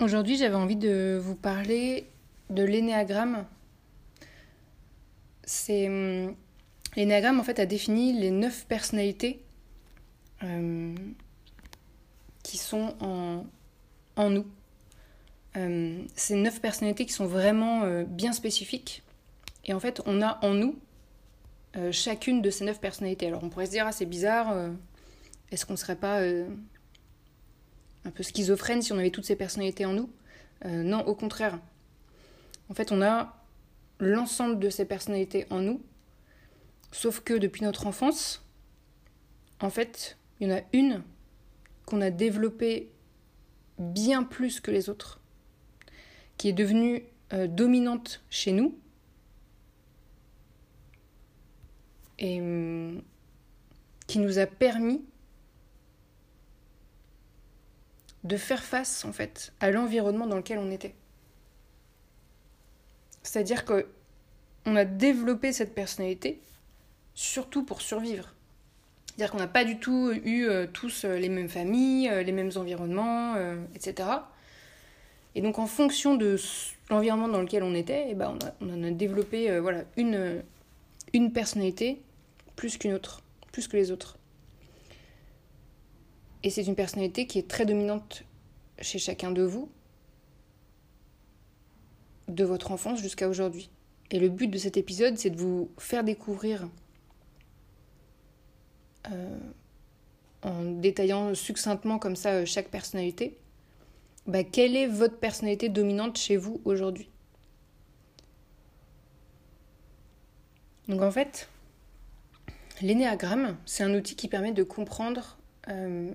Aujourd'hui, j'avais envie de vous parler de l'énéagramme. C'est hum, l'énéagramme en fait a défini les neuf personnalités euh, qui sont en, en nous. Euh, ces neuf personnalités qui sont vraiment euh, bien spécifiques. Et en fait, on a en nous chacune de ces neuf personnalités. Alors on pourrait se dire, ah c'est bizarre, est-ce qu'on ne serait pas un peu schizophrène si on avait toutes ces personnalités en nous. Euh, non, au contraire. En fait, on a l'ensemble de ces personnalités en nous, sauf que depuis notre enfance, en fait, il y en a une qu'on a développée bien plus que les autres, qui est devenue euh, dominante chez nous, et hum, qui nous a permis de faire face en fait à l'environnement dans lequel on était. C'est-à-dire que on a développé cette personnalité surtout pour survivre. C'est-à-dire qu'on n'a pas du tout eu euh, tous euh, les mêmes familles, euh, les mêmes environnements, etc. Et donc en fonction de l'environnement dans lequel on était, eh ben, on, on en a développé voilà, une, une personnalité plus qu'une autre, plus que les autres. Et c'est une personnalité qui est très dominante chez chacun de vous, de votre enfance jusqu'à aujourd'hui. Et le but de cet épisode, c'est de vous faire découvrir, euh, en détaillant succinctement comme ça euh, chaque personnalité, bah, quelle est votre personnalité dominante chez vous aujourd'hui? Donc en fait, l'énéagramme, c'est un outil qui permet de comprendre euh,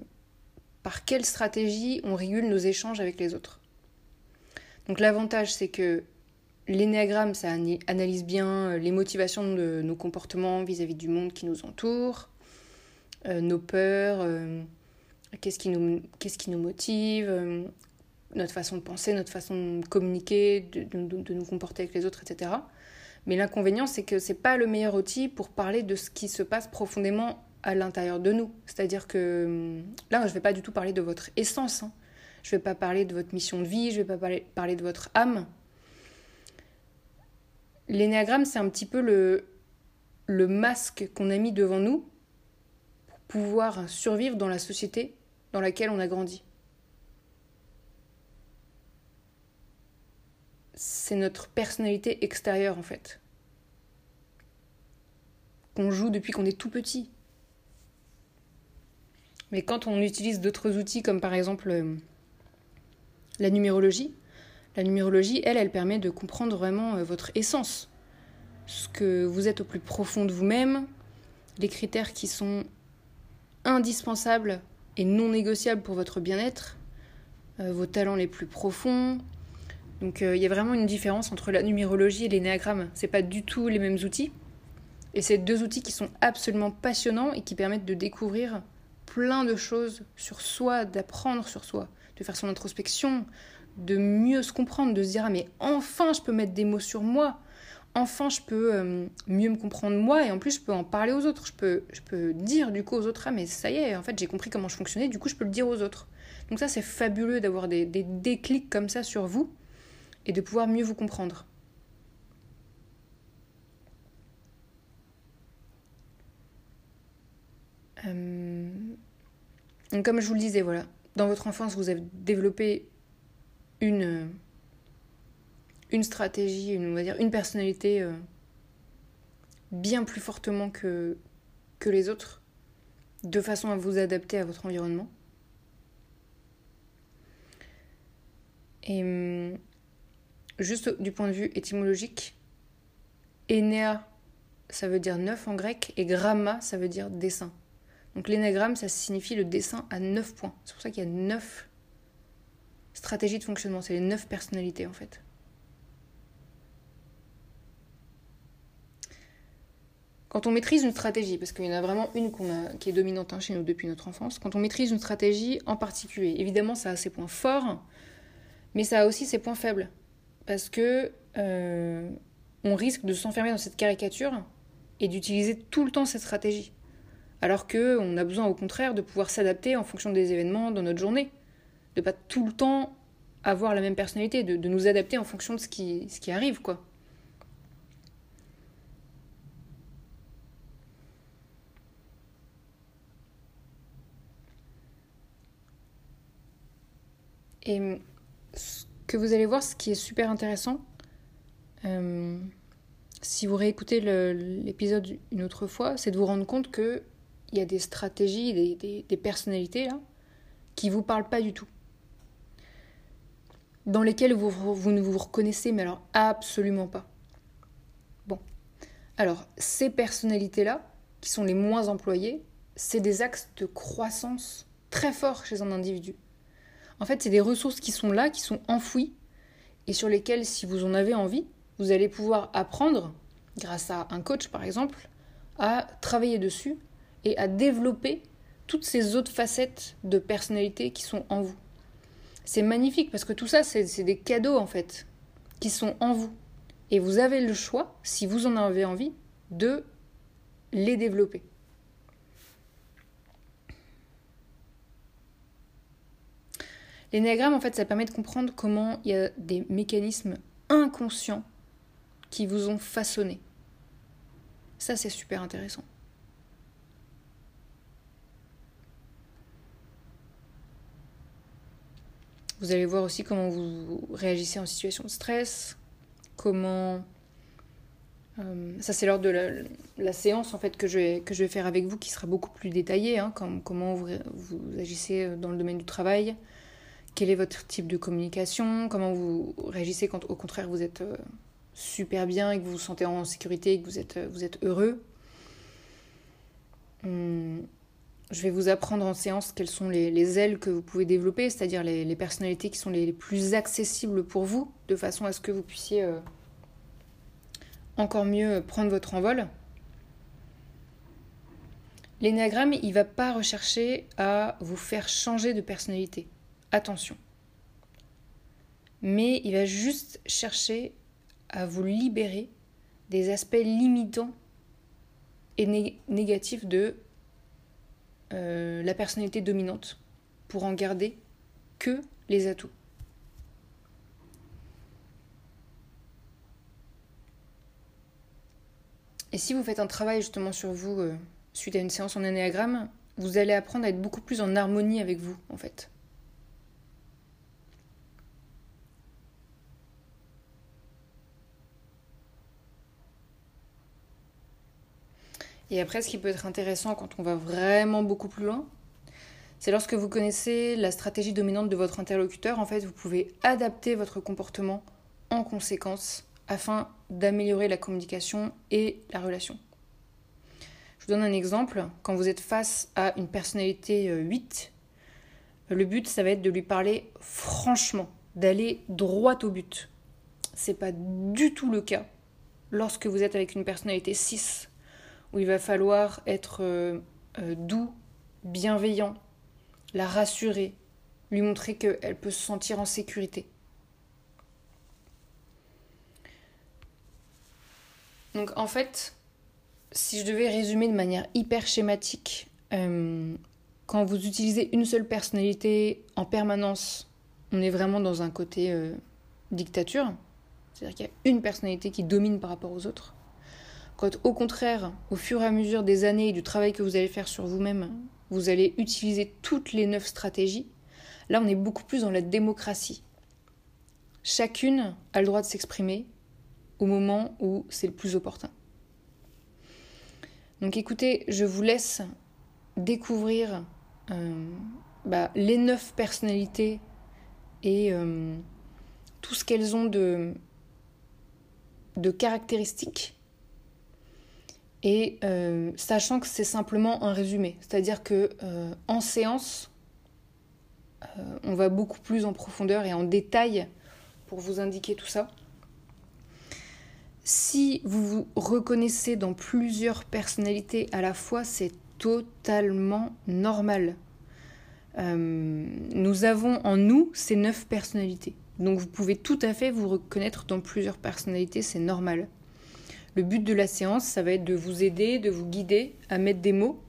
par quelle stratégie on régule nos échanges avec les autres. Donc l'avantage, c'est que l'énéagramme, ça analyse bien euh, les motivations de nos comportements vis-à-vis du monde qui nous entoure, euh, nos peurs, euh, qu'est-ce qui, nous, motive, notre façon de penser, notre façon de communiquer, de, de, nous comporter avec les autres, etc. Mais l'inconvénient, c'est que c'est pas le meilleur outil pour parler de ce qui se passe profondément à l'intérieur de nous. C'est-à-dire que hum, là, je ne vais pas du tout parler de votre essence. Hein. Je ne vais pas parler de votre mission de vie, je ne vais pas parler, de votre âme. L'énéagramme, c'est un petit peu le masque qu'on a mis devant nous pour pouvoir survivre dans la société dans laquelle on a grandi. C'est notre personnalité extérieure en fait, qu'on joue depuis qu'on est tout petit. Mais quand on utilise d'autres outils comme par exemple euh, la numérologie, la numérologie, elle, elle permet de comprendre vraiment euh, votre essence, ce que vous êtes au plus profond de vous-même, les critères qui sont indispensables et non négociables pour votre bien-être, euh, vos talents les plus profonds. Donc il y a vraiment une différence entre la numérologie et l'énéagramme. C'est pas du tout les mêmes outils. Et c'est deux outils qui sont absolument passionnants et qui permettent de découvrir plein de choses sur soi, d'apprendre sur soi, de faire son introspection, de mieux se comprendre, de se dire ah mais enfin je peux mettre des mots sur moi, enfin je peux euh, mieux me comprendre moi et en plus je peux en parler aux autres, je peux, je peux dire du coup aux autres ah mais ça y est en fait j'ai compris comment je fonctionnais, du coup je peux le dire aux autres. Donc ça c'est fabuleux d'avoir des, des déclics comme ça sur vous et de pouvoir mieux vous comprendre. Euh, donc, comme je vous le disais, voilà, dans votre enfance, vous avez développé une, une stratégie, une, on va dire, une personnalité euh, bien plus fortement que, que les autres, de façon à vous adapter à votre environnement. Et juste du point de vue étymologique, Enea, ça veut dire neuf en grec, et gramma, ça veut dire dessin. Donc l'énagramme, ça signifie le dessin à neuf points. C'est pour ça qu'il y a neuf stratégies de fonctionnement. C'est les neuf personnalités en fait. Quand on maîtrise une stratégie, parce qu'il y en a vraiment une qui est dominante hein, chez nous depuis notre enfance, quand on maîtrise une stratégie en particulier, évidemment ça a ses points forts, mais ça a aussi ses points faibles. Parce que euh, on risque de s'enfermer dans cette caricature et d'utiliser tout le temps cette stratégie. Alors qu'on a besoin au contraire de pouvoir s'adapter en fonction des événements dans notre journée. De pas tout le temps avoir la même personnalité, de, nous adapter en fonction de ce qui, ce qui arrive, quoi. Et ce que vous allez voir, ce qui est super intéressant, euh, si vous réécoutez l'épisode une autre fois, c'est de vous rendre compte que il y a des stratégies, des, personnalités là, qui vous parlent pas du tout. Dans lesquelles vous, vous ne vous reconnaissez, mais alors absolument pas. Bon. Alors, ces personnalités-là, qui sont les moins employées, c'est des axes de croissance très forts chez un individu. En fait, c'est des ressources qui sont là, qui sont enfouies, et sur lesquelles, si vous en avez envie, vous allez pouvoir apprendre, grâce à un coach par exemple, à travailler dessus et à développer toutes ces autres facettes de personnalité qui sont en vous. C'est magnifique parce que tout ça, c'est des cadeaux en fait, qui sont en vous. Et vous avez le choix, si vous en avez envie, de les développer. L'énéagramme, en fait, ça permet de comprendre comment il y a des mécanismes inconscients qui vous ont façonné. Ça, c'est super intéressant. Vous allez voir aussi comment vous réagissez en situation de stress, comment... Euh, ça c'est lors de la, séance en fait que je, vais, que je vais faire avec vous qui sera beaucoup plus détaillée, hein, comment vous, agissez dans le domaine du travail, quel est votre type de communication, comment vous réagissez quand au contraire vous êtes euh, super bien et que vous vous sentez en sécurité et que vous êtes, vous êtes heureux. Hum, je vais vous apprendre en séance quelles sont les, ailes que vous pouvez développer, c'est-à-dire les, personnalités qui sont les, plus accessibles pour vous, de façon à ce que vous puissiez euh, encore mieux prendre votre envol. L'énéagramme, il ne va pas rechercher à vous faire changer de personnalité. Attention. Mais il va juste chercher à vous libérer des aspects limitants et négatifs de euh, la personnalité dominante pour en garder que les atouts. Et si vous faites un travail justement sur vous euh, suite à une séance en anéagramme, vous allez apprendre à être beaucoup plus en harmonie avec vous en fait. Et après, ce qui peut être intéressant quand on va vraiment beaucoup plus loin, c'est lorsque vous connaissez la stratégie dominante de votre interlocuteur, en fait, vous pouvez adapter votre comportement en conséquence afin d'améliorer la communication et la relation. Je vous donne un exemple. Quand vous êtes face à une personnalité 8, euh, le but, ça va être de lui parler franchement, d'aller droit au but. C'est pas du tout le cas lorsque vous êtes avec une personnalité 6 où il va falloir être euh, euh, doux, bienveillant, la rassurer, lui montrer qu'elle peut se sentir en sécurité. Donc en fait, si je devais résumer de manière hyper schématique, euh, quand vous utilisez une seule personnalité en permanence, on est vraiment dans un côté dictature. C'est-à-dire qu'il y a une personnalité qui domine par rapport aux autres. Quand au contraire, au fur et à mesure des années et du travail que vous allez faire sur vous-même, vous allez utiliser toutes les neuf stratégies, là on est beaucoup plus dans la démocratie. Chacune a le droit de s'exprimer au moment où c'est le plus opportun. Donc écoutez, je vous laisse découvrir euh, bah, les neuf personnalités et euh, tout ce qu'elles ont de, de caractéristiques. Et euh, sachant que c'est simplement un résumé, c'est-à-dire que en séance, on va beaucoup plus en profondeur et en détail pour vous indiquer tout ça. Si vous vous reconnaissez dans plusieurs personnalités à la fois, c'est totalement normal. Euh, nous avons en nous ces neuf personnalités. Donc vous pouvez tout à fait vous reconnaître dans plusieurs personnalités, c'est normal. Le but de la séance, ça va être de vous aider, de vous guider à mettre des mots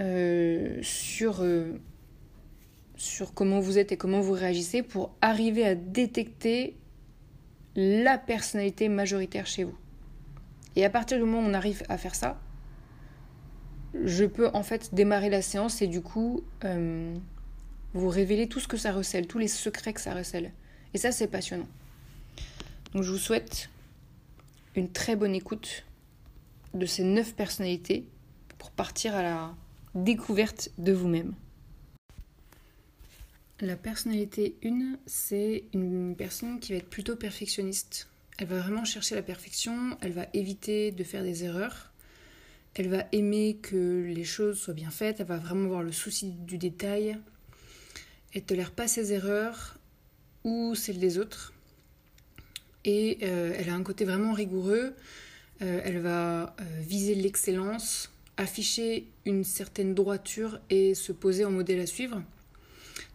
euh, sur, euh, sur comment vous êtes et comment vous réagissez pour arriver à détecter la personnalité majoritaire chez vous. Et à partir du moment où on arrive à faire ça, je peux en fait démarrer la séance et du coup euh, vous révéler tout ce que ça recèle, tous les secrets que ça recèle. Et ça, c'est passionnant. Donc je vous souhaite une très bonne écoute de ces neuf personnalités pour partir à la découverte de vous-même. La personnalité 1, c'est une personne qui va être plutôt perfectionniste. Elle va vraiment chercher la perfection, elle va éviter de faire des erreurs, elle va aimer que les choses soient bien faites, elle va vraiment avoir le souci du détail, elle ne tolère pas ses erreurs ou celles des autres. Et euh, elle a un côté vraiment rigoureux, euh, elle va euh, viser l'excellence, afficher une certaine droiture et se poser en modèle à suivre.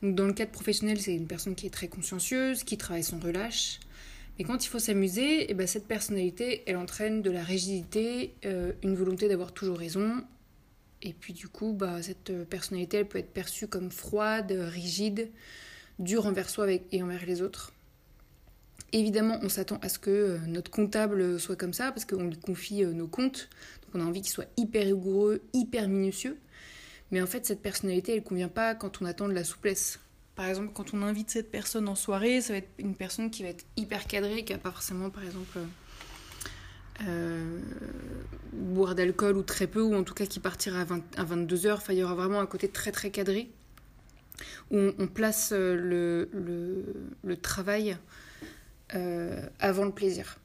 Donc dans le cadre professionnel, c'est une personne qui est très consciencieuse, qui travaille sans relâche. Mais quand il faut s'amuser, et eh ben cette personnalité, elle entraîne de la rigidité, une volonté d'avoir toujours raison. Et puis du coup, bah, cette personnalité, elle peut être perçue comme froide, rigide, dure envers soi et envers les autres. Évidemment, on s'attend à ce que euh, notre comptable soit comme ça, parce qu'on lui confie euh, nos comptes. Donc on a envie qu'il soit hyper rigoureux, hyper minutieux. Mais en fait, cette personnalité, elle ne convient pas quand on attend de la souplesse. Par exemple, quand on invite cette personne en soirée, ça va être une personne qui va être hyper cadrée, qui n'a pas forcément, par exemple, euh, boire d'alcool ou très peu, ou en tout cas qui partira à, 22h. Enfin, il y aura vraiment un côté très très cadré, où on, place le travail euh, avant le plaisir.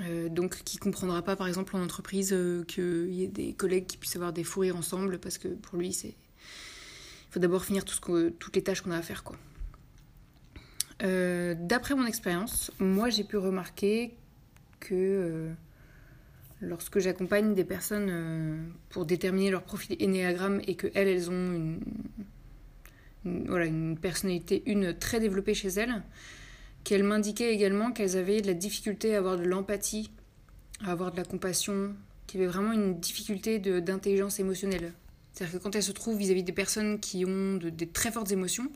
Euh, donc qui comprendra pas par exemple en entreprise euh, qu'il y ait des collègues qui puissent avoir des fous rires ensemble parce que pour lui c'est il faut d'abord finir toutes les tâches qu'on a à faire quoi. D'après mon expérience, moi j'ai pu remarquer que lorsque j'accompagne des personnes pour déterminer leur profil énéagramme et que elles, elles ont une, une, voilà, une personnalité une très développée chez elles, qu'elles m'indiquaient également qu'elles avaient de la difficulté à avoir de l'empathie, à avoir de la compassion, qu'il y avait vraiment une difficulté d'intelligence émotionnelle. C'est-à-dire que quand elles se trouvent vis-à-vis des personnes qui ont de, des très fortes émotions,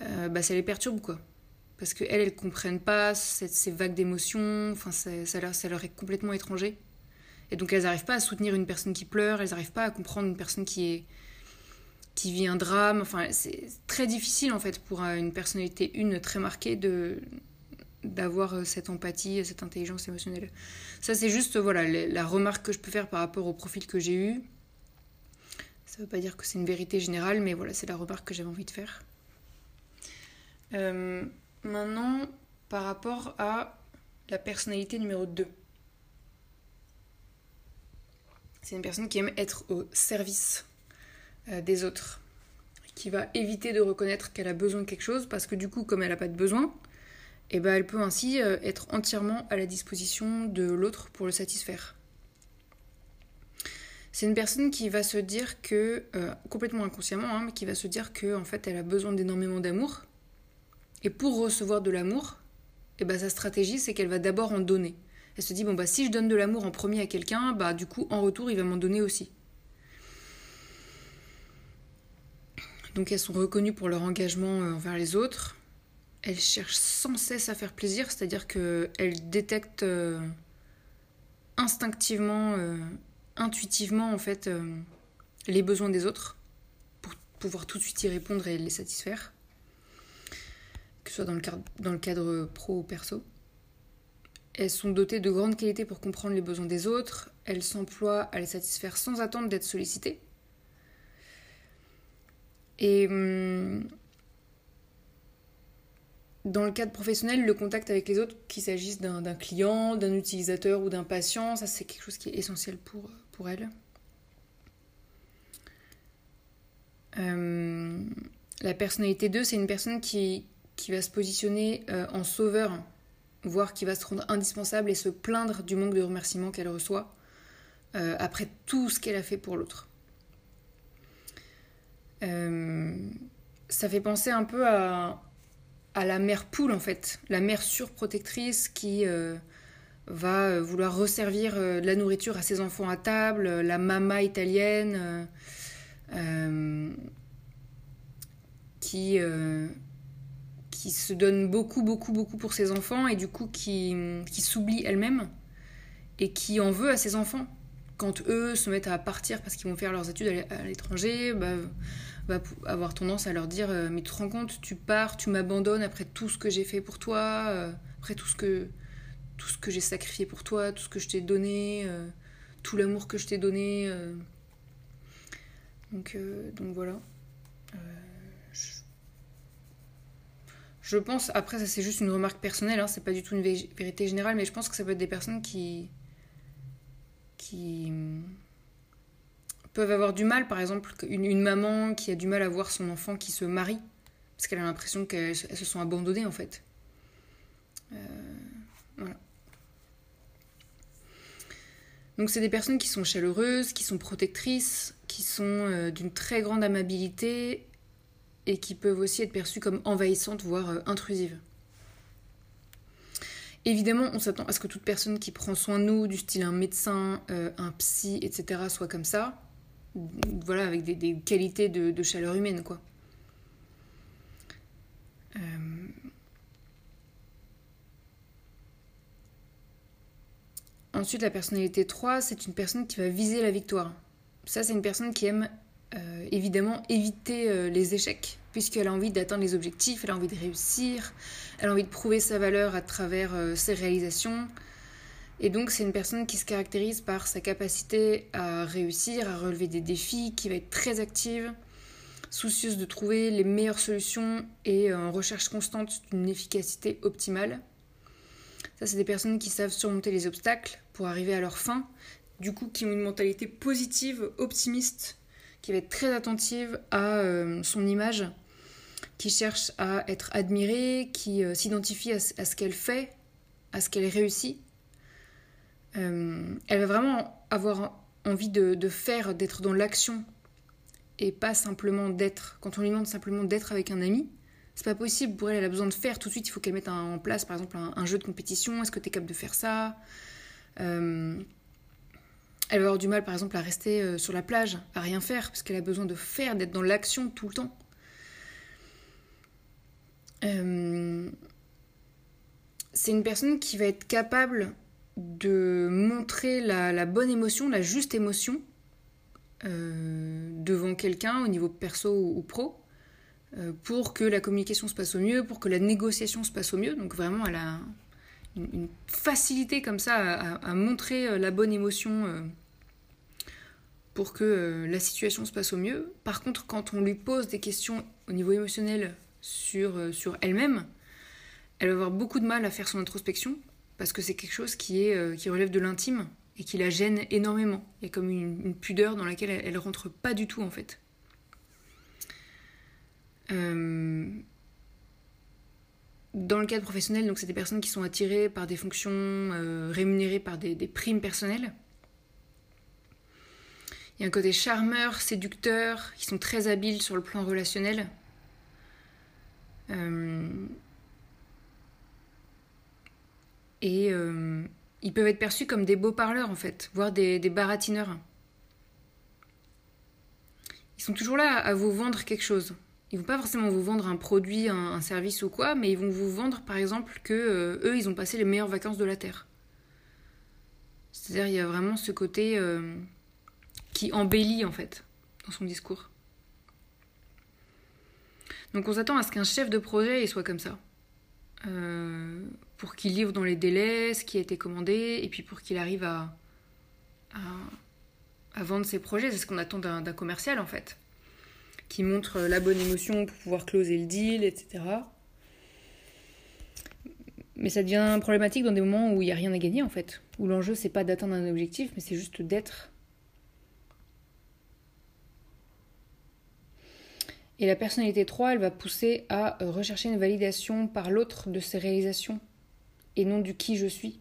euh, bah, ça les perturbe, quoi. Parce qu'elles, elles ne comprennent pas ces vagues d'émotions, enfin, ça, leur, ça leur est complètement étranger. Et donc elles n'arrivent pas à soutenir une personne qui pleure, elles n'arrivent pas à comprendre une personne qui est, qui vit un drame. Enfin, c'est très difficile en fait pour euh, une personnalité une très marquée de d'avoir euh, cette empathie, cette intelligence émotionnelle. Ça, c'est juste voilà la remarque que je peux faire par rapport au profil que j'ai eu. Ça ne veut pas dire que c'est une vérité générale, mais voilà, c'est la remarque que j'avais envie de faire. Euh, maintenant, par rapport à la personnalité numéro 2. C'est une personne qui aime être au service euh, des autres, qui va éviter de reconnaître qu'elle a besoin de quelque chose, parce que du coup, comme elle n'a pas de besoin, eh ben, elle peut ainsi euh, être entièrement à la disposition de l'autre pour le satisfaire. C'est une personne qui va se dire que, euh, complètement inconsciemment, hein, mais qui va se dire que en fait, elle a besoin d'énormément d'amour. Et pour recevoir de l'amour, eh ben, sa stratégie, c'est qu'elle va d'abord en donner. Elle se dit, bon, bah, si je donne de l'amour en premier à quelqu'un, bah, du coup, en retour, il va m'en donner aussi. Donc elles sont reconnues pour leur engagement euh, envers les autres. Elles cherchent sans cesse à faire plaisir, c'est-à-dire qu'elles détectent euh, instinctivement, euh, intuitivement en fait, les besoins des autres pour pouvoir tout de suite y répondre et les satisfaire, que ce soit dans le cadre, dans le cadre pro ou perso. Elles sont dotées de grandes qualités pour comprendre les besoins des autres. Elles s'emploient à les satisfaire sans attendre d'être sollicitées. Et hum, dans le cadre professionnel, le contact avec les autres, qu'il s'agisse d'un client, d'un utilisateur ou d'un patient, ça c'est quelque chose qui est essentiel pour, pour elles. Euh, la personnalité 2, c'est une personne qui, qui va se positionner euh, en sauveur, voire qui va se rendre indispensable et se plaindre du manque de remerciements qu'elle reçoit euh, après tout ce qu'elle a fait pour l'autre. Ça fait penser un peu à, la mère poule en fait, la mère surprotectrice qui va vouloir resservir de la nourriture à ses enfants à table, la mama italienne euh, qui, euh, qui se donne beaucoup, beaucoup, beaucoup pour ses enfants et du coup qui, qui s'oublie elle-même et qui en veut à ses enfants. Quand eux se mettent à partir parce qu'ils vont faire leurs études à l'étranger, bah, va avoir tendance à leur dire euh, Mais tu te rends compte, tu pars, tu m'abandonnes après tout ce que j'ai fait pour toi, après tout ce que, j'ai sacrifié pour toi, tout ce que je t'ai donné, tout l'amour que je t'ai donné. Donc, euh, donc voilà. Euh, je... pense, après ça c'est juste une remarque personnelle, hein, c'est pas du tout une vérité générale, mais je pense que ça peut être des personnes qui, qui hum, peuvent avoir du mal, par exemple, une, une, maman qui a du mal à voir son enfant qui se marie, parce qu'elle a l'impression qu'elles se sont abandonnées en fait. Euh, voilà. Donc c'est des personnes qui sont chaleureuses, qui sont protectrices, qui sont euh, d'une très grande amabilité et qui peuvent aussi être perçues comme envahissantes, voire euh, intrusives. Évidemment, on s'attend à ce que toute personne qui prend soin de nous, du style un médecin, euh, un psy, etc., soit comme ça. Voilà, avec des, qualités de, chaleur humaine, quoi. Ensuite, la personnalité 3, c'est une personne qui va viser la victoire. Ça, c'est une personne qui aime euh, évidemment éviter euh, les échecs, puisqu'elle a envie d'atteindre les objectifs, elle a envie de réussir, elle a envie de prouver sa valeur à travers euh, ses réalisations. Et donc, c'est une personne qui se caractérise par sa capacité à réussir, à relever des défis, qui va être très active, soucieuse de trouver les meilleures solutions et en recherche constante d'une efficacité optimale. Ça, c'est des personnes qui savent surmonter les obstacles pour arriver à leur fin, du coup, qui ont une mentalité positive, optimiste, qui va être très attentive à euh, son image, qui cherche à être admirée, qui euh, s'identifie à, ce qu'elle fait, à ce qu'elle réussit. Euh, elle va vraiment avoir envie de, faire, d'être dans l'action et pas simplement d'être. Quand on lui demande simplement d'être avec un ami, c'est pas possible pour elle, elle a besoin de faire tout de suite, il faut qu'elle mette en place par exemple un, jeu de compétition, est-ce que tu es capable de faire ça? Elle va avoir du mal par exemple à rester euh, sur la plage, à rien faire, parce qu'elle a besoin de faire, d'être dans l'action tout le temps. Euh, c'est une personne qui va être capable de montrer la, bonne émotion, la juste émotion devant quelqu'un au niveau perso ou pro euh, pour que la communication se passe au mieux, pour que la négociation se passe au mieux. Donc vraiment, elle a une, facilité comme ça à, montrer euh, la bonne émotion euh, pour que la situation se passe au mieux. Par contre, quand on lui pose des questions au niveau émotionnel sur, sur elle-même, elle va avoir beaucoup de mal à faire son introspection parce que c'est quelque chose qui, est, qui relève de l'intime et qui la gêne énormément. Il y a comme une, pudeur dans laquelle elle, elle rentre pas du tout en fait. Euh, dans le cadre professionnel, donc c'est des personnes qui sont attirées par des fonctions euh, rémunérées par des, primes personnelles. Il y a un côté charmeur, séducteur, qui sont très habiles sur le plan relationnel. Euh, et ils peuvent être perçus comme des beaux parleurs en fait, voire des, baratineurs. Ils sont toujours là à vous vendre quelque chose ils vont pas forcément vous vendre un produit, un, service ou quoi, mais ils vont vous vendre par exemple que euh, eux ils ont passé les meilleures vacances de la terre. C'est-à-dire il y a vraiment ce côté euh, qui embellit en fait dans son discours. Donc on s'attend à ce qu'un chef de projet soit comme ça. euh, pour qu'il livre dans les délais ce qui a été commandé et puis pour qu'il arrive à, à, vendre ses projets. C'est ce qu'on attend d'un commercial en fait, qui montre la bonne émotion pour pouvoir closer le deal, etc. Mais ça devient problématique dans des moments où il n'y a rien à gagner en fait, où l'enjeu c'est pas d'atteindre un objectif, mais c'est juste d'être. Et la personnalité 3, elle va pousser à euh, rechercher une validation par l'autre de ses réalisations et non du qui je suis.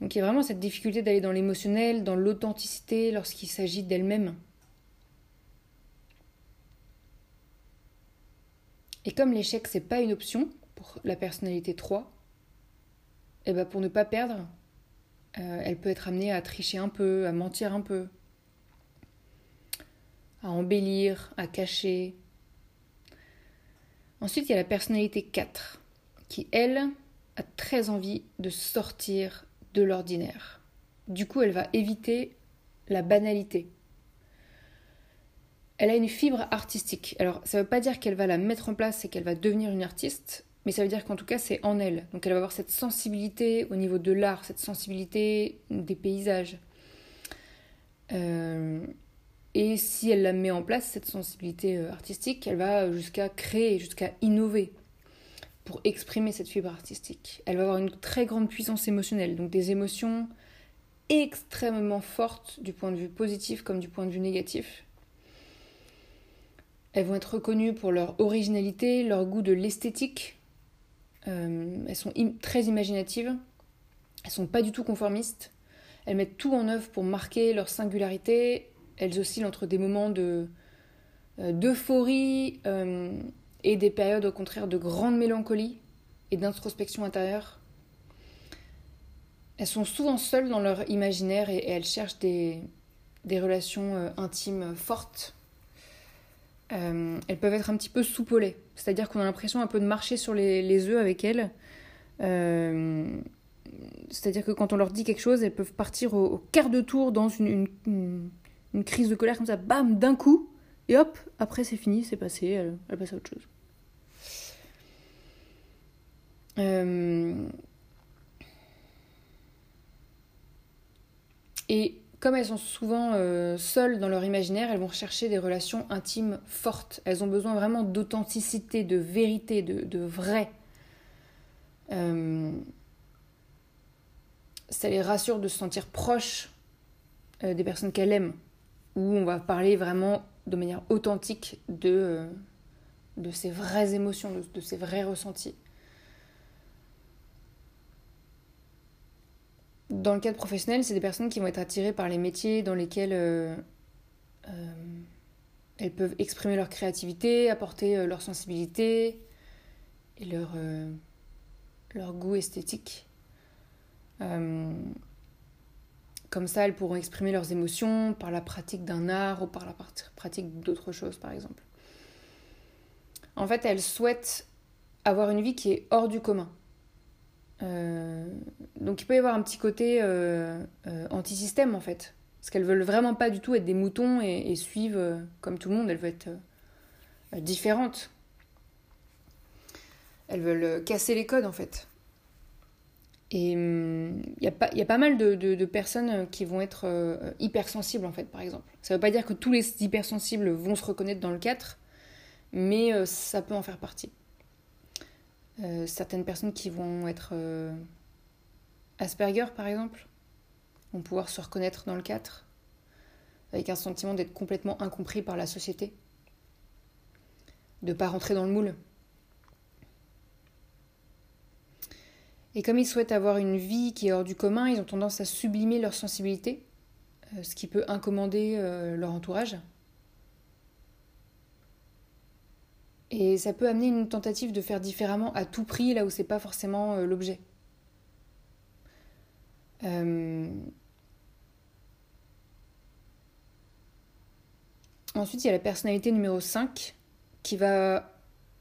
Donc il y a vraiment cette difficulté d'aller dans l'émotionnel, dans l'authenticité lorsqu'il s'agit d'elle-même. Et comme l'échec c'est pas une option pour la personnalité 3, et eh ben pour ne pas perdre, euh, elle peut être amenée à tricher un peu, à mentir un peu, à embellir, à cacher. Ensuite, il y a la personnalité 4, qui, elle, a très envie de sortir de l'ordinaire. Du coup, elle va éviter la banalité. Elle a une fibre artistique. Alors, ça ne veut pas dire qu'elle va la mettre en place et qu'elle va devenir une artiste, mais ça veut dire qu'en tout cas, c'est en elle. Donc, elle va avoir cette sensibilité au niveau de l'art, cette sensibilité des paysages. Euh, et si elle la met en place, cette sensibilité euh, artistique, elle va jusqu'à créer, jusqu'à innover pour exprimer cette fibre artistique. Elle va avoir une très grande puissance émotionnelle, donc des émotions extrêmement fortes du point de vue positif comme du point de vue négatif. Elles vont être reconnues pour leur originalité, leur goût de l'esthétique. Euh, elles sont très imaginatives. Elles sont pas du tout conformistes. Elles mettent tout en œuvre pour marquer leur singularité elles oscillent entre des moments euh, d'euphorie euh, et des périodes au contraire de grande mélancolie et d'introspection intérieure. Elles sont souvent seules dans leur imaginaire et, elles cherchent des, relations euh, intimes fortes. elles peuvent être un petit peu soupolées, c'est-à-dire qu'on a l'impression un peu de marcher sur les, œufs avec elles. c'est-à-dire que quand on leur dit quelque chose, elles peuvent partir au, quart de tour dans une crise de colère comme ça, bam, d'un coup, et hop, après c'est fini, c'est passé, elle, passe à autre chose. Euh, et comme elles sont souvent euh, seules dans leur imaginaire, elles vont rechercher des relations intimes fortes. Elles ont besoin vraiment d'authenticité, de vérité, de, vrai. Euh, ça les rassure de se sentir proches des personnes qu'elles aiment où on va parler vraiment de manière authentique de, euh, de ses vraies émotions, de, ses vrais ressentis. Dans le cadre professionnel, c'est des personnes qui vont être attirées par les métiers dans lesquels euh, euh, elles peuvent exprimer leur créativité, apporter leur sensibilité et leur, leur goût esthétique. Comme ça, elles pourront exprimer leurs émotions par la pratique d'un art ou par la pratique d'autres choses, par exemple. En fait, elles souhaitent avoir une vie qui est hors du commun. Euh, donc il peut y avoir un petit côté euh, euh, anti-système en fait. Parce qu'elles veulent vraiment pas du tout être des moutons et, et suivre comme tout le monde, elles veulent être différentes. Elles veulent casser les codes en fait. Et il hum, y, a pas, y a pas mal de, de, personnes qui vont être euh, hypersensibles, en fait, par exemple. Ça ne veut pas dire que tous les hypersensibles vont se reconnaître dans le 4, mais euh, ça peut en faire partie. Euh, certaines personnes qui vont être Asperger, par exemple, vont pouvoir se reconnaître dans le 4, avec un sentiment d'être complètement incompris par la société, de ne pas rentrer dans le moule. Et comme ils souhaitent avoir une vie qui est hors du commun, ils ont tendance à sublimer leur sensibilité, euh, ce qui peut incommander euh, leur entourage. Et ça peut amener une tentative de faire différemment à tout prix, là où c'est pas forcément euh, l'objet. Ensuite, il y a la personnalité numéro 5 qui va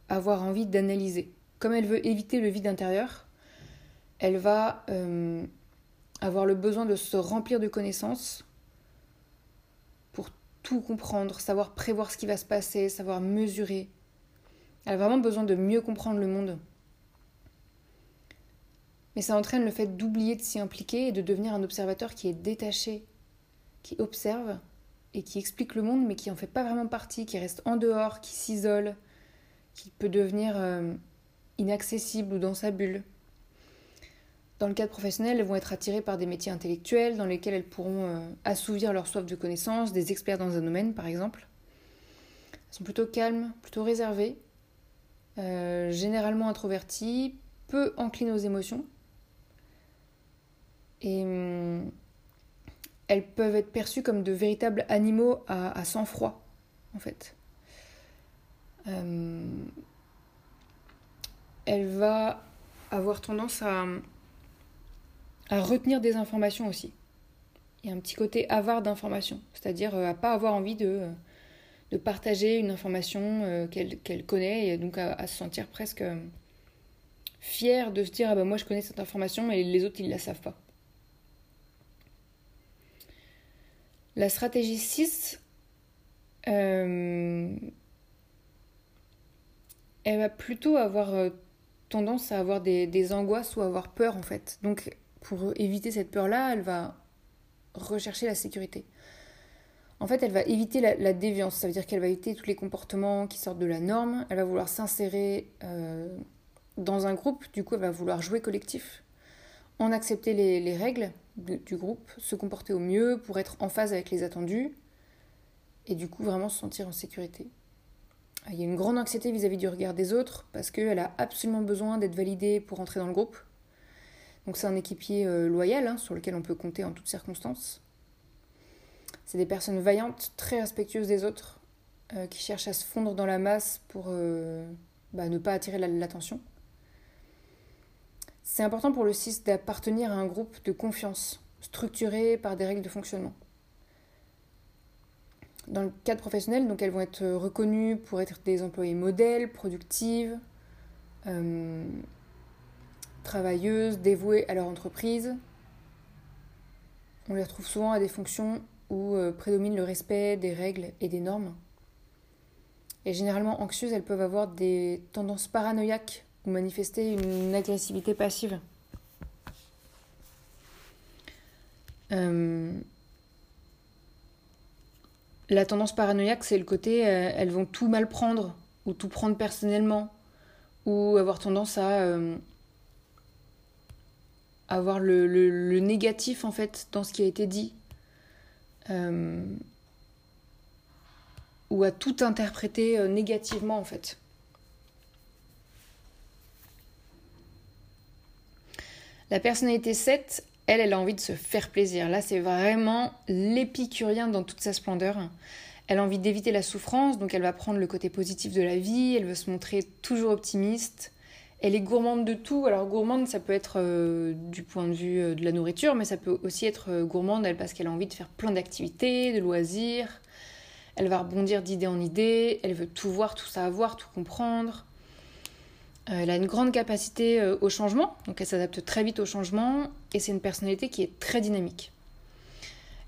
avoir envie d'analyser. Comme elle veut éviter le vide intérieur, elle va euh, avoir le besoin de se remplir de connaissances pour tout comprendre, savoir prévoir ce qui va se passer, savoir mesurer. Elle a vraiment besoin de mieux comprendre le monde. Mais ça entraîne le fait d'oublier de s'y impliquer et de devenir un observateur qui est détaché, qui observe et qui explique le monde mais qui en fait pas vraiment partie, qui reste en dehors, qui s'isole, qui peut devenir euh, inaccessible ou dans sa bulle. Dans le cadre professionnel, elles vont être attirées par des métiers intellectuels dans lesquels elles pourront euh, assouvir leur soif de connaissance, des experts dans un domaine par exemple. Elles sont plutôt calmes, plutôt réservées, euh, généralement introverties, peu enclines aux émotions. Et hum, elles peuvent être perçues comme de véritables animaux à, sang-froid, en fait. Hum, elle va avoir tendance à à retenir des informations aussi. Il y a un petit côté avare d'informations, c'est-à-dire euh, à pas avoir envie de, euh, de partager une information euh, qu'elle connaît et donc à, se sentir presque fière de se dire ah ben moi je connais cette information mais les autres ils la savent pas. La stratégie 6, elle va plutôt avoir tendance à avoir des, des, angoisses ou avoir peur en fait. Donc pour éviter cette peur-là, elle va rechercher la sécurité. En fait, elle va éviter la, déviance, ça veut dire qu'elle va éviter tous les comportements qui sortent de la norme, elle va vouloir s'insérer euh, dans un groupe, du coup elle va vouloir jouer collectif, en accepter les, règles du groupe, se comporter au mieux pour être en phase avec les attendus, et du coup vraiment se sentir en sécurité. Il y a une grande anxiété vis-à-vis -vis du regard des autres, parce qu'elle a absolument besoin d'être validée pour entrer dans le groupe. Donc c'est un équipier euh, loyal hein, sur lequel on peut compter en toutes circonstances. C'est des personnes vaillantes, très respectueuses des autres, euh, qui cherchent à se fondre dans la masse pour euh, bah, ne pas attirer l'attention. C'est important pour le 6 d'appartenir à un groupe de confiance, structuré par des règles de fonctionnement. Dans le cadre professionnel, donc elles vont être reconnues pour être des employés modèles, productives, travailleuses, dévouées à leur entreprise. On les retrouve souvent à des fonctions où euh, prédomine le respect des règles et des normes. Et généralement anxieuses, elles peuvent avoir des tendances paranoïaques ou manifester une agressivité passive. Euh, la tendance paranoïaque, c'est le côté euh, elles vont tout mal prendre ou tout prendre personnellement ou avoir tendance à avoir le, le, négatif en fait dans ce qui a été dit euh, ou à tout interpréter euh, négativement en fait. La personnalité 7, elle, elle a envie de se faire plaisir. Là, c'est vraiment l'épicurien dans toute sa splendeur. Elle a envie d'éviter la souffrance, donc elle va prendre le côté positif de la vie, elle veut se montrer toujours optimiste, elle est gourmande de tout. Alors gourmande, ça peut être euh, du point de vue euh, de la nourriture, mais ça peut aussi être euh, gourmande elle, parce qu'elle a envie de faire plein d'activités, de loisirs. Elle va rebondir d'idée en idée. Elle veut tout voir, tout savoir, tout comprendre. elle a une grande capacité au changement, donc elle s'adapte très vite au changement. Et c'est une personnalité qui est très dynamique.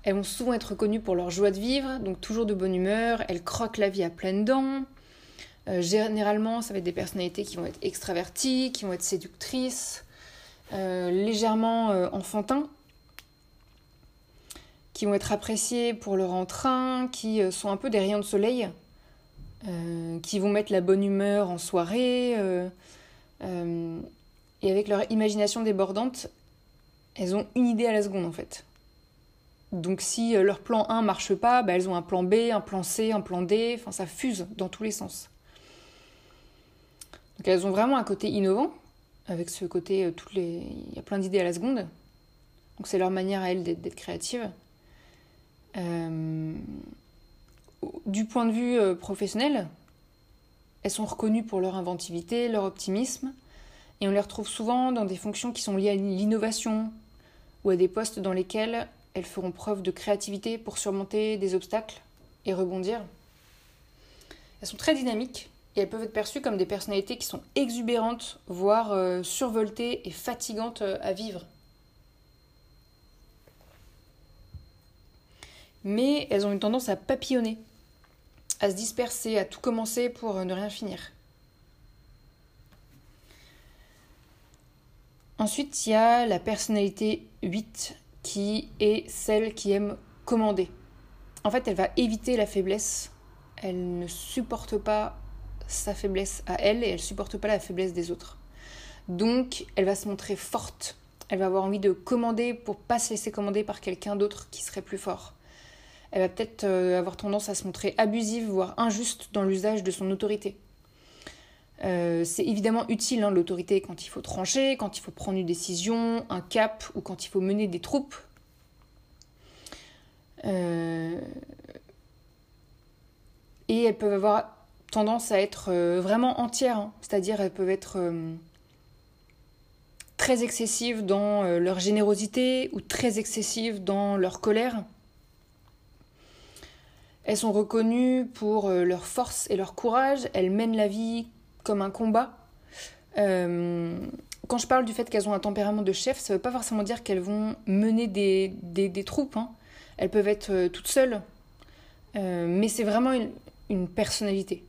Elles vont souvent être reconnues pour leur joie de vivre, donc toujours de bonne humeur. Elles croquent la vie à pleines dents. Euh, généralement, ça va être des personnalités qui vont être extraverties, qui vont être séductrices, euh, légèrement euh, enfantins, qui vont être appréciées pour leur entrain, qui sont un peu des rayons de soleil, qui vont mettre la bonne humeur en soirée. et avec leur imagination débordante, elles ont une idée à la seconde en fait. Donc si leur plan 1 marche pas, bah, elles ont un plan B, un plan C, un plan D, enfin ça fuse dans tous les sens. Donc elles ont vraiment un côté innovant, avec ce côté, euh, il y a plein d'idées à la seconde. Donc c'est leur manière à elles d'être créatives. Euh, du point de vue euh, professionnel, elles sont reconnues pour leur inventivité, leur optimisme, et on les retrouve souvent dans des fonctions qui sont liées à l'innovation ou à des postes dans lesquels elles feront preuve de créativité pour surmonter des obstacles et rebondir. Elles sont très dynamiques et elles peuvent être perçues comme des personnalités qui sont exubérantes, voire euh, survoltées et fatigantes euh, à vivre. Mais elles ont une tendance à papillonner, à se disperser, à tout commencer pour euh, ne rien finir. Ensuite, il y a la personnalité 8 qui est celle qui aime commander. En fait, elle va éviter la faiblesse, elle ne supporte pas sa faiblesse à elle et elle supporte pas la faiblesse des autres. Donc, elle va se montrer forte. Elle va avoir envie de commander pour pas se laisser commander par quelqu'un d'autre qui serait plus fort. Elle va peut-être euh, avoir tendance à se montrer abusive, voire injuste dans l'usage de son autorité. Euh, c'est évidemment utile hein, l'autorité quand il faut trancher, quand il faut prendre une décision, un cap ou quand il faut mener des troupes. Euh, et elles peuvent avoir tendance à être euh, vraiment entières, hein. c'est-à-dire elles peuvent être très excessives dans leur générosité ou très excessives dans leur colère. Elles sont reconnues pour leur force et leur courage, elles mènent la vie comme un combat. Euh, quand je parle du fait qu'elles ont un tempérament de chef, ça ne veut pas forcément dire qu'elles vont mener des, troupes. Hein. Elles peuvent être euh, toutes seules. Euh, mais c'est vraiment une personnalité.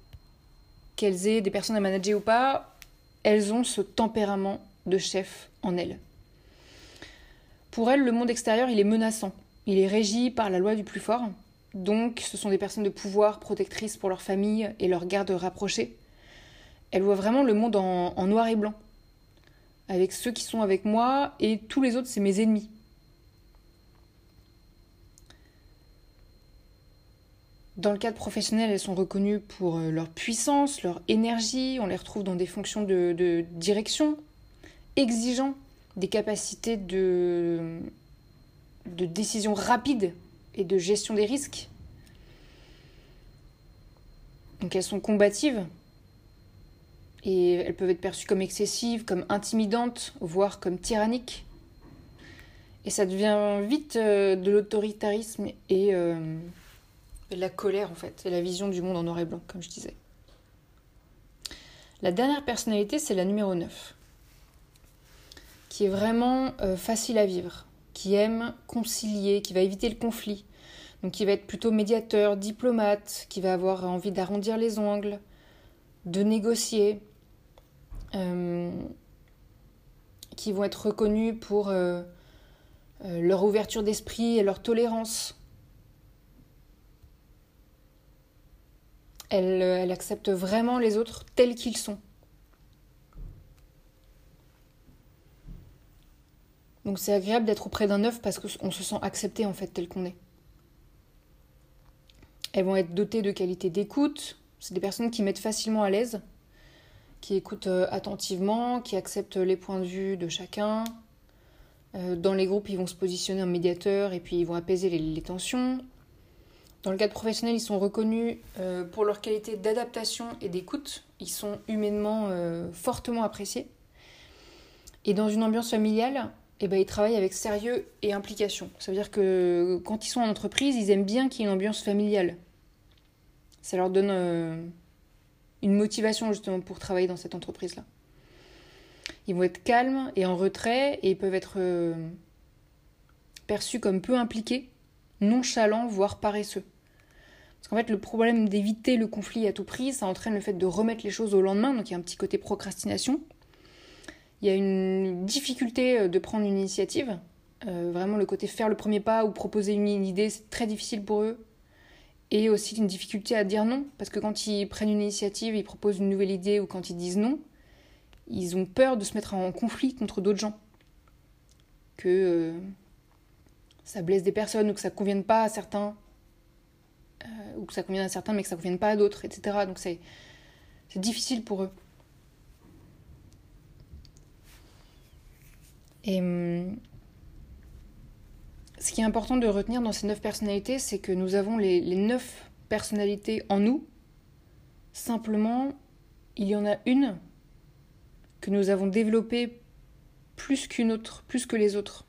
Qu'elles aient des personnes à manager ou pas, elles ont ce tempérament de chef en elles. Pour elles, le monde extérieur, il est menaçant. Il est régi par la loi du plus fort. Donc, ce sont des personnes de pouvoir protectrices pour leur famille et leurs gardes rapprochés. Elle voit vraiment le monde en, noir et blanc. Avec ceux qui sont avec moi et tous les autres, c'est mes ennemis. Dans le cadre professionnel, elles sont reconnues pour euh, leur puissance, leur énergie. On les retrouve dans des fonctions de, direction, exigeant des capacités de, de décision rapide et de gestion des risques. Donc elles sont combatives, et elles peuvent être perçues comme excessives, comme intimidantes, voire comme tyranniques. Et ça devient vite euh, de l'autoritarisme et euh, la colère en fait, et la vision du monde en noir et blanc, comme je disais. La dernière personnalité, c'est la numéro 9, qui est vraiment euh, facile à vivre, qui aime concilier, qui va éviter le conflit, donc qui va être plutôt médiateur, diplomate, qui va avoir envie d'arrondir les ongles, de négocier, euh, qui vont être reconnus pour euh, leur ouverture d'esprit et leur tolérance. Elle, elle accepte vraiment les autres tels qu'ils sont. Donc c'est agréable d'être auprès d'un œuf parce qu'on se sent accepté en fait tel qu'on est. Elles vont être dotées de qualités d'écoute. C'est des personnes qui mettent facilement à l'aise qui écoutent euh, attentivement, qui acceptent les points de vue de chacun. Euh, dans les groupes, ils vont se positionner en médiateur et puis ils vont apaiser les, tensions. Dans le cadre professionnel, ils sont reconnus euh, pour leur qualité d'adaptation et d'écoute. Ils sont humainement fortement appréciés. Et dans une ambiance familiale, eh ben, ils travaillent avec sérieux et implication. Ça veut dire que quand ils sont en entreprise, ils aiment bien qu'il y ait une ambiance familiale. Ça leur donne une motivation justement pour travailler dans cette entreprise-là. Ils vont être calmes et en retrait et ils peuvent être euh, perçus comme peu impliqués, nonchalants, voire paresseux. Parce qu'en fait, le problème d'éviter le conflit à tout prix, ça entraîne le fait de remettre les choses au lendemain, donc il y a un petit côté procrastination. Il y a une difficulté euh, de prendre une initiative. Euh, vraiment, le côté faire le premier pas ou proposer une idée, c'est très difficile pour eux et aussi une difficulté à dire non, parce que quand ils prennent une initiative, ils proposent une nouvelle idée ou quand ils disent non, ils ont peur de se mettre en conflit contre d'autres gens. Que euh, ça blesse des personnes ou que ça ne convienne pas à certains, euh, ou que ça convienne à certains mais que ça ne convienne pas à d'autres, etc. Donc c'est difficile pour eux. Et hum, ce qui est important de retenir dans ces neuf personnalités, c'est que nous avons les, neuf personnalités en nous. Simplement, il y en a une que nous avons développée plus qu'une autre, plus que les autres,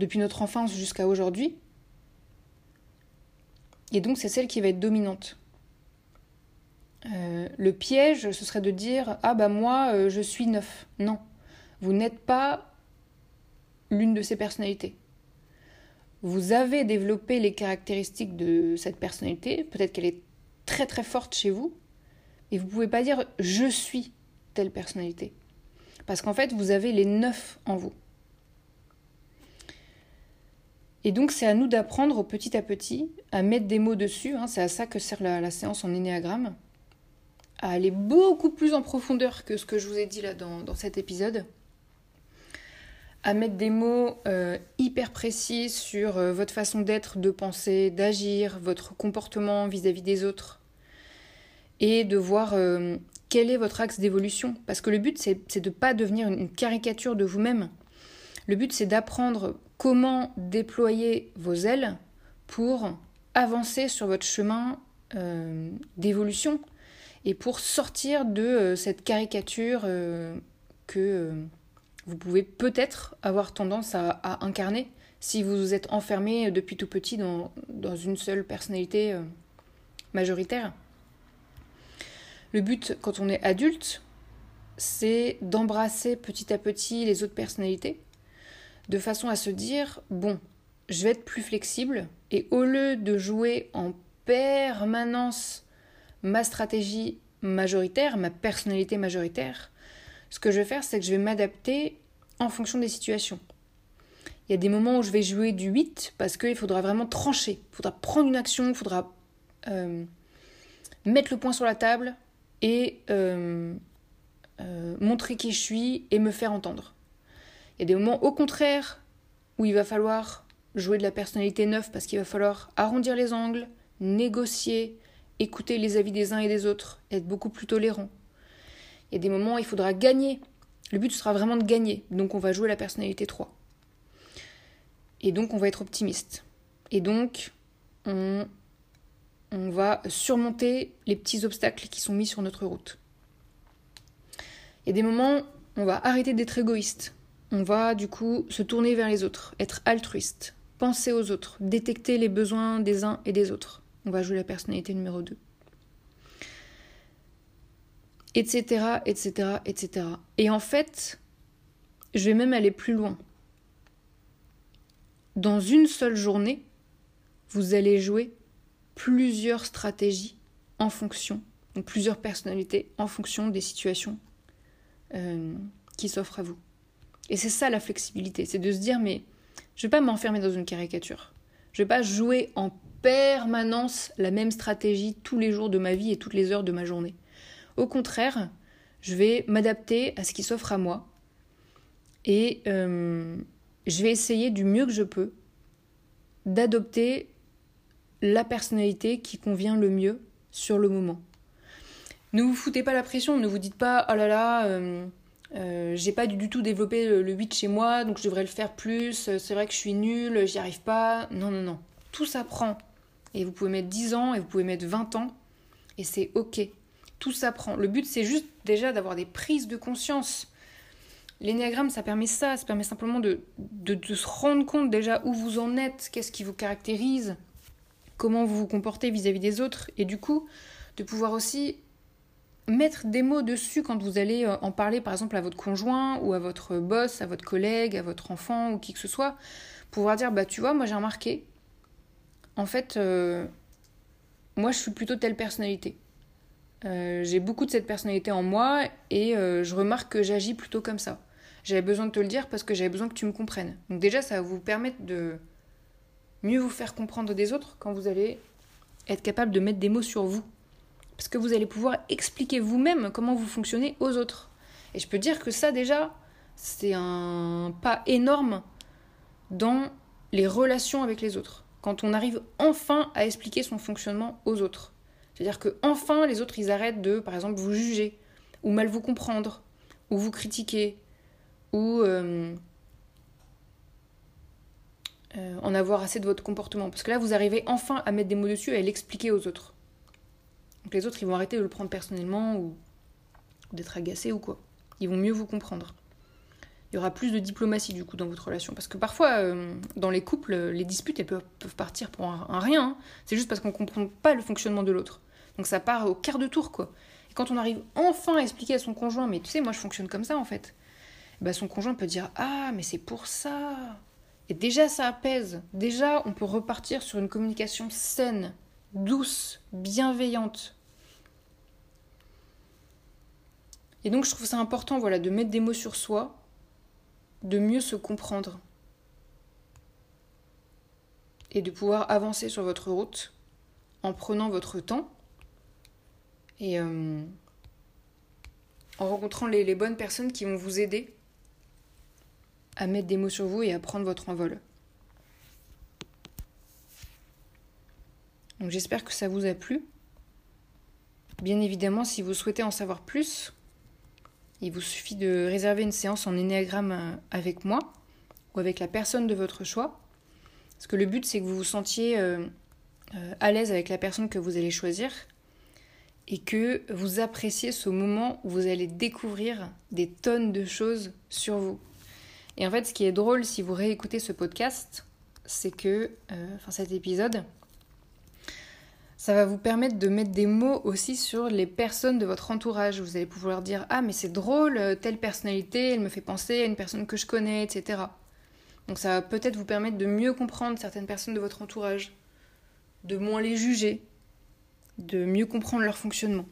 depuis notre enfance jusqu'à aujourd'hui. Et donc c'est celle qui va être dominante. Euh, le piège, ce serait de dire Ah bah moi, euh, je suis neuf. Non, vous n'êtes pas l'une de ces personnalités. Vous avez développé les caractéristiques de cette personnalité, peut-être qu'elle est très très forte chez vous, et vous ne pouvez pas dire je suis telle personnalité. Parce qu'en fait, vous avez les neuf en vous. Et donc, c'est à nous d'apprendre petit à petit à mettre des mots dessus. Hein. c'est à ça que sert la, séance en énéagramme. À aller beaucoup plus en profondeur que ce que je vous ai dit là dans, cet épisode. À mettre des mots euh, hyper précis sur euh, votre façon d'être, de penser, d'agir, votre comportement vis-à-vis des autres. Et de voir euh, quel est votre axe d'évolution. Parce que le but, c'est de ne pas devenir une caricature de vous-même. Le but, c'est d'apprendre comment déployer vos ailes pour avancer sur votre chemin euh, d'évolution et pour sortir de euh, cette caricature euh, que vous pouvez peut-être avoir tendance à, incarner si vous vous êtes enfermé depuis tout petit dans, dans une seule personnalité majoritaire. Le but quand on est adulte, c'est d'embrasser petit à petit les autres personnalités de façon à se dire, bon, je vais être plus flexible, et au lieu de jouer en permanence ma stratégie majoritaire, ma personnalité majoritaire, ce que je vais faire, c'est que je vais m'adapter en fonction des situations. Il y a des moments où je vais jouer du 8 parce qu'il faudra vraiment trancher, il faudra prendre une action, il faudra euh, mettre le point sur la table et euh, euh, montrer qui je suis et me faire entendre. Il y a des moments au contraire où il va falloir jouer de la personnalité neuve parce qu'il va falloir arrondir les angles, négocier, écouter les avis des uns et des autres, être beaucoup plus tolérant. Il y a des moments où il faudra gagner. Le but sera vraiment de gagner. Donc on va jouer la personnalité 3. Et donc on va être optimiste. Et donc on, on va surmonter les petits obstacles qui sont mis sur notre route. Il y a des moments où on va arrêter d'être égoïste on va du coup se tourner vers les autres, être altruiste, penser aux autres, détecter les besoins des uns et des autres. On va jouer la personnalité numéro 2. Etc., etc., etc. Et en fait, je vais même aller plus loin. Dans une seule journée, vous allez jouer plusieurs stratégies en fonction, donc plusieurs personnalités en fonction des situations euh, qui s'offrent à vous. Et c'est ça la flexibilité, c'est de se dire mais je vais pas m'enfermer dans une caricature. Je vais pas jouer en permanence la même stratégie tous les jours de ma vie et toutes les heures de ma journée. Au contraire, je vais m'adapter à ce qui s'offre à moi et euh, je vais essayer du mieux que je peux d'adopter la personnalité qui convient le mieux sur le moment. Ne vous foutez pas la pression, ne vous dites pas oh là là, euh, euh, j'ai pas du tout développé le, 8 chez moi, donc je devrais le faire plus. Euh, c'est vrai que je suis nulle, j'y arrive pas. Non, non, non. Tout s'apprend. Et vous pouvez mettre 10 ans et vous pouvez mettre 20 ans. Et c'est ok. Tout s'apprend. Le but, c'est juste déjà d'avoir des prises de conscience. L'énéagramme, ça permet ça. Ça permet simplement de, se rendre compte déjà où vous en êtes, qu'est-ce qui vous caractérise, comment vous vous comportez vis à -vis des autres. Et du coup, de pouvoir aussi mettre des mots dessus quand vous allez euh, en parler par exemple à votre conjoint ou à votre boss, à votre collègue, à votre enfant ou qui que ce soit, pouvoir dire bah tu vois moi j'ai remarqué en fait euh, moi je suis plutôt telle personnalité. Euh, j'ai beaucoup de cette personnalité en moi et je remarque que j'agis plutôt comme ça. J'avais besoin de te le dire parce que j'avais besoin que tu me comprennes. Donc déjà ça va vous permettre de mieux vous faire comprendre des autres quand vous allez être capable de mettre des mots sur vous parce que vous allez pouvoir expliquer vous-même comment vous fonctionnez aux autres. Et je peux dire que ça déjà, c'est un pas énorme dans les relations avec les autres. Quand on arrive enfin à expliquer son fonctionnement aux autres. C'est-à-dire que enfin les autres ils arrêtent de, par exemple, vous juger, ou mal vous comprendre, ou vous critiquer, ou euh, euh, en avoir assez de votre comportement. Parce que là vous arrivez enfin à mettre des mots dessus et à l'expliquer aux autres. Les autres, ils vont arrêter de le prendre personnellement ou d'être agacés ou quoi. Ils vont mieux vous comprendre. Il y aura plus de diplomatie du coup dans votre relation. Parce que parfois, euh, dans les couples, les disputes elles peuvent, partir pour un, rien. Hein. C'est juste parce qu'on ne comprend pas le fonctionnement de l'autre. Donc ça part au quart de tour quoi. Et quand on arrive enfin à expliquer à son conjoint, mais tu sais, moi je fonctionne comme ça en fait, bah, son conjoint peut dire Ah, mais c'est pour ça. Et déjà ça apaise. Déjà on peut repartir sur une communication saine, douce, bienveillante. Et donc je trouve ça important voilà, de mettre des mots sur soi, de mieux se comprendre et de pouvoir avancer sur votre route en prenant votre temps et euh, en rencontrant les, les bonnes personnes qui vont vous aider à mettre des mots sur vous et à prendre votre envol. Donc j'espère que ça vous a plu. Bien évidemment, si vous souhaitez en savoir plus, il vous suffit de réserver une séance en énéagramme euh, avec moi ou avec la personne de votre choix. Parce que le but, c'est que vous vous sentiez euh, euh, à l'aise avec la personne que vous allez choisir et que vous appréciez ce moment où vous allez découvrir des tonnes de choses sur vous. Et en fait, ce qui est drôle si vous réécoutez ce podcast, c'est que, enfin cet épisode, ça va vous permettre de mettre des mots aussi sur les personnes de votre entourage. Vous allez pouvoir dire Ah, mais c'est drôle, euh, telle personnalité, elle me fait penser à une personne que je connais, etc. Donc ça va peut-être vous permettre de mieux comprendre certaines personnes de votre entourage, de moins les juger, de mieux comprendre leur fonctionnement.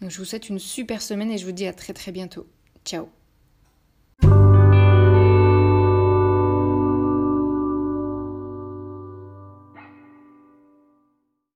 Donc je vous souhaite une super semaine et je vous dis à très très bientôt. Ciao